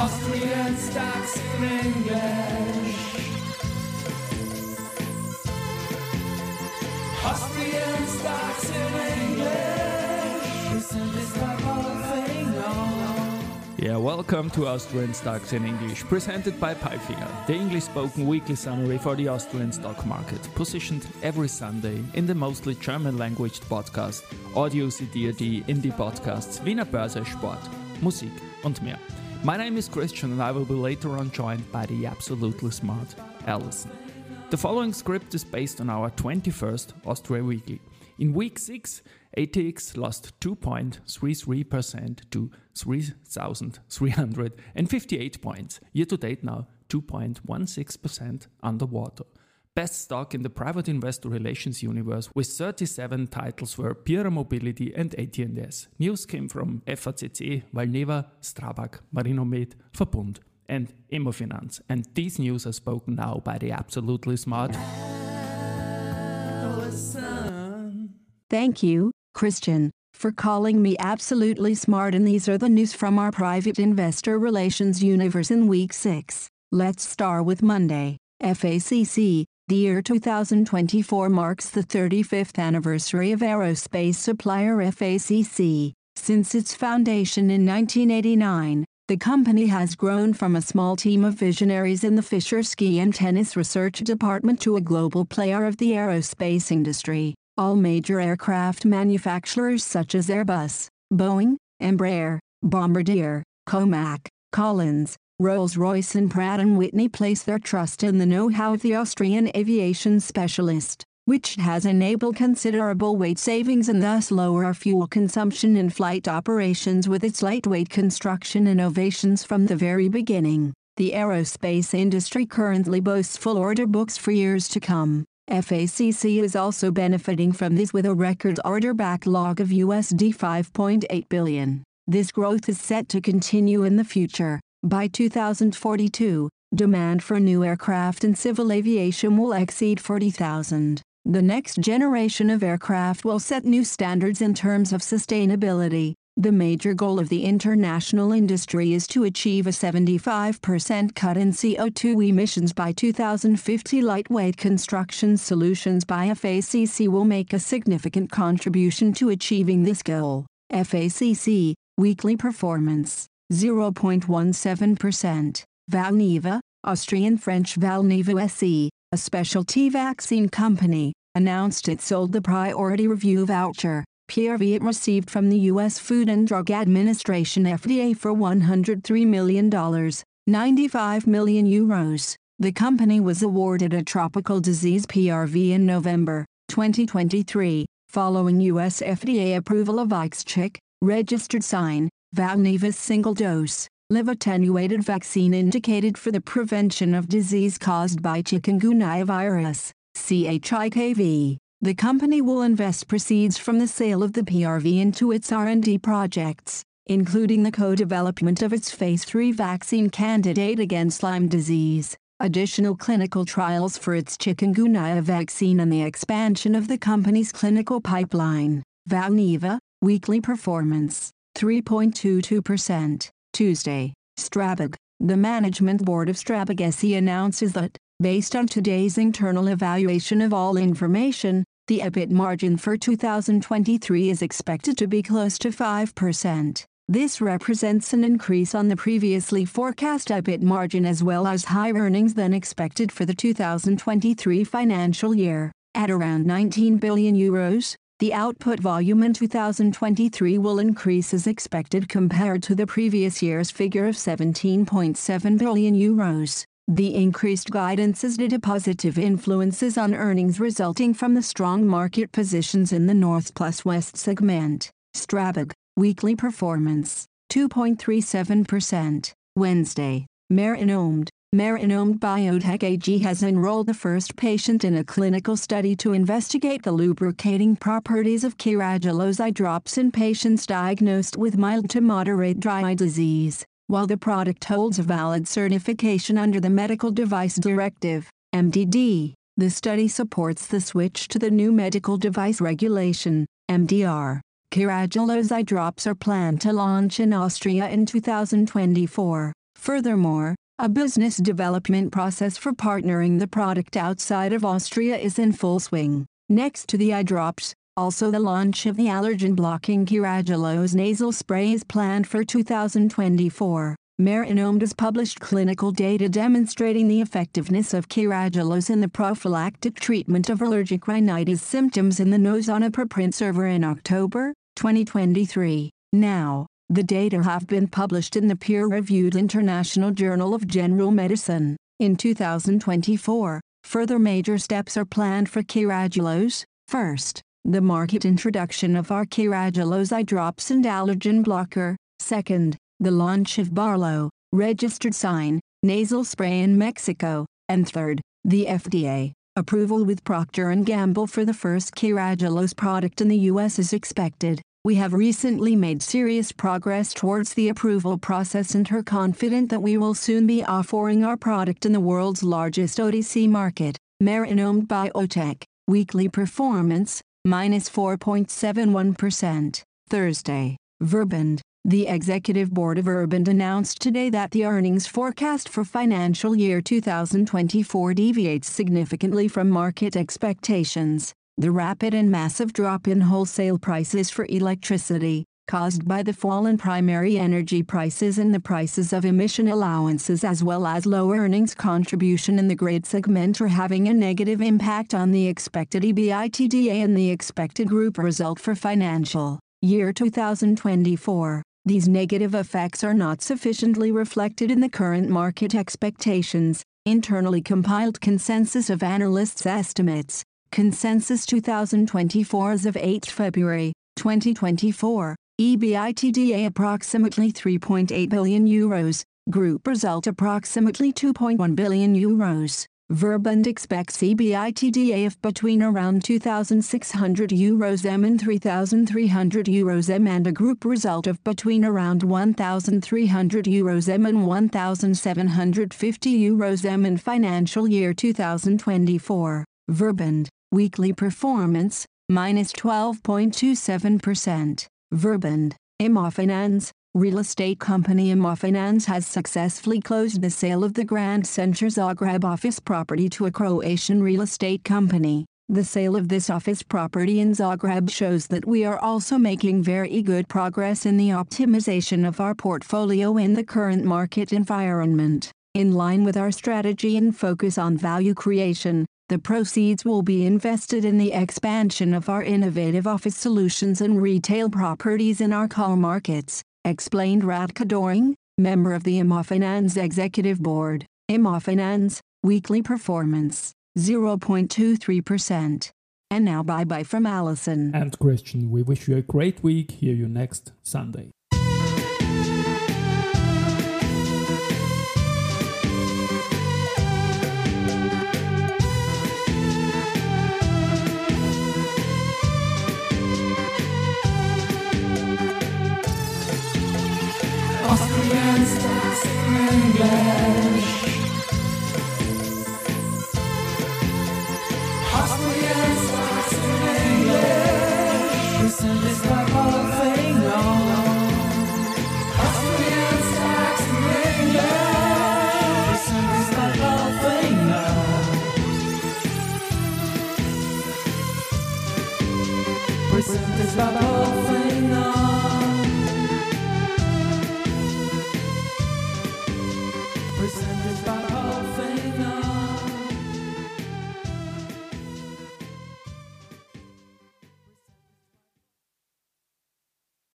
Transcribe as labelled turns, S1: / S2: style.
S1: Austrian stocks in English. Austrian stocks in English. Listen, this the whole thing on.
S2: Yeah, welcome to Austrian Stocks in English, presented by Palfinger, the English spoken weekly summary for the Austrian stock market, positioned every Sunday in the mostly German language podcast, Audio CD Indie Podcasts, Wiener Börse, Sport, Musik und mehr. My name is Christian and I will be later on joined by the absolutely smart Alison. The following script is based on our 21st Austria Weekly. In week 6, ATX lost 2.33% to 3,358 points. Year to date now, 2.16% underwater. Best stock in the private investor relations universe with 37 titles were Pierer Mobility and AT&S. News came from FACC, Valneva, Strabag, Marinomed, Verbund and Immofinanz. And these news are spoken now by the absolutely smart Alison.
S3: Thank you, Christian, for calling me absolutely smart. And these are the news from our private investor relations universe in week 6. Let's start with Monday. FACC. The year 2024 marks the 35th anniversary of aerospace supplier FACC. Since its foundation in 1989, the company has grown from a small team of visionaries in the Fischer Ski and Tennis Research Department to a global player of the aerospace industry. All major aircraft manufacturers such as Airbus, Boeing, Embraer, Bombardier, Comac, Collins, Rolls-Royce and Pratt & Whitney place their trust in the know-how of the Austrian aviation specialist, which has enabled considerable weight savings and thus lower fuel consumption in flight operations with its lightweight construction innovations from the very beginning. The aerospace industry currently boasts full order books for years to come. FACC is also benefiting from this with a record order backlog of USD 5.8 billion. This growth is set to continue in the future. By 2042, demand for new aircraft in civil aviation will exceed 40,000. The next generation of aircraft will set new standards in terms of sustainability. The major goal of the international industry is to achieve a 75% cut in CO2 emissions by 2050. Lightweight construction solutions by FACC will make a significant contribution to achieving this goal. FACC, weekly performance. 0.17%. Valneva, Austrian-French Valneva SE, a specialty vaccine company, announced it sold the priority review voucher, PRV it received from the U.S. Food and Drug Administration FDA for $103 million, 95 million euros. The company was awarded a tropical disease PRV in November 2023, following U.S. FDA approval of IXCHIQ, registered sign, Valneva's single-dose, live-attenuated vaccine indicated for the prevention of disease caused by chikungunya virus, CHIKV. The company will invest proceeds from the sale of the PRV into its R&D projects, including the co-development of its phase 3 vaccine candidate against Lyme disease, additional clinical trials for its chikungunya vaccine and the expansion of the company's clinical pipeline. Valneva, weekly performance. 3.22%. Tuesday, Strabag. The management board of Strabag SE announces that, based on today's internal evaluation of all information, the EBIT margin for 2023 is expected to be close to 5%. This represents an increase on the previously forecast EBIT margin as well as higher earnings than expected for the 2023 financial year, at around 19 billion euros. The output volume in 2023 will increase as expected compared to the previous year's figure of 17.7 billion euros. The increased guidance is due to positive influences on earnings resulting from the strong market positions in the North plus West segment. Strabag, weekly performance, 2.37%. Wednesday, Marinomed, Marinomed Biotech AG has enrolled the first patient in a clinical study to investigate the lubricating properties of Carragelose eye drops in patients diagnosed with mild to moderate dry eye disease. While the product holds a valid certification under the Medical Device Directive, MDD, the study supports the switch to the new Medical Device Regulation, MDR. Carragelose eye drops are planned to launch in Austria in 2024 Furthermore, a business development process for partnering the product outside of Austria is in full swing. Next to the eye drops, also the launch of the allergen-blocking Carragelose nasal spray is planned for 2024. Marinomed has published clinical data demonstrating the effectiveness of Carragelose in the prophylactic treatment of allergic rhinitis symptoms in the nose on a preprint server in October 2023. Now, the data have been published in the peer-reviewed International Journal of General Medicine. In 2024, further major steps are planned for Carragelose. First, the market introduction of our Carragelose eye drops and allergen blocker. Second, the launch of Barlow, registered sign, nasal spray in Mexico. And third, the FDA approval with Procter & Gamble for the first Carragelose product in the US is expected. We have recently made serious progress towards the approval process and are confident that we will soon be offering our product in the world's largest OTC market, Marinomed Biotech. Weekly performance, minus 4.71%. Thursday, Verbund. The Executive Board of Verbund announced today that the earnings forecast for financial year 2024 deviates significantly from market expectations. The rapid and massive drop in wholesale prices for electricity, caused by the fall in primary energy prices and the prices of emission allowances as well as low earnings contribution in the grid segment are having a negative impact on the expected EBITDA and the expected group result for financial year 2024. These negative effects are not sufficiently reflected in the current market expectations, internally compiled consensus of analysts' estimates, Consensus 2024 as of 8 February 2024, EBITDA approximately 3.8 billion euros, group result approximately 2.1 billion euros. Verbund expects EBITDA of between around 2,600 euros m and 3,300 euros m and a group result of between around 1,300 euros m and 1,750 euros m in financial year 2024. Verbund Weekly performance, minus 12.27%. Verbund, Immofinanz, real estate company Immofinanz has successfully closed the sale of the Grand Center Zagreb office property to a Croatian real estate company. The sale of this office property in Zagreb shows that we are also making very good progress in the optimization of our portfolio in the current market environment. In line with our strategy and focus on value creation, the proceeds will be invested in the expansion of our innovative office solutions and retail properties in our core markets, explained Radka Doring, member of the Immofinanz Executive Board. Immofinanz, weekly performance, 0.23%. And now bye bye from Alison.
S2: And Christian, we wish you a great week. Hear you next Sunday.
S1: Presented by Paul Finger. presented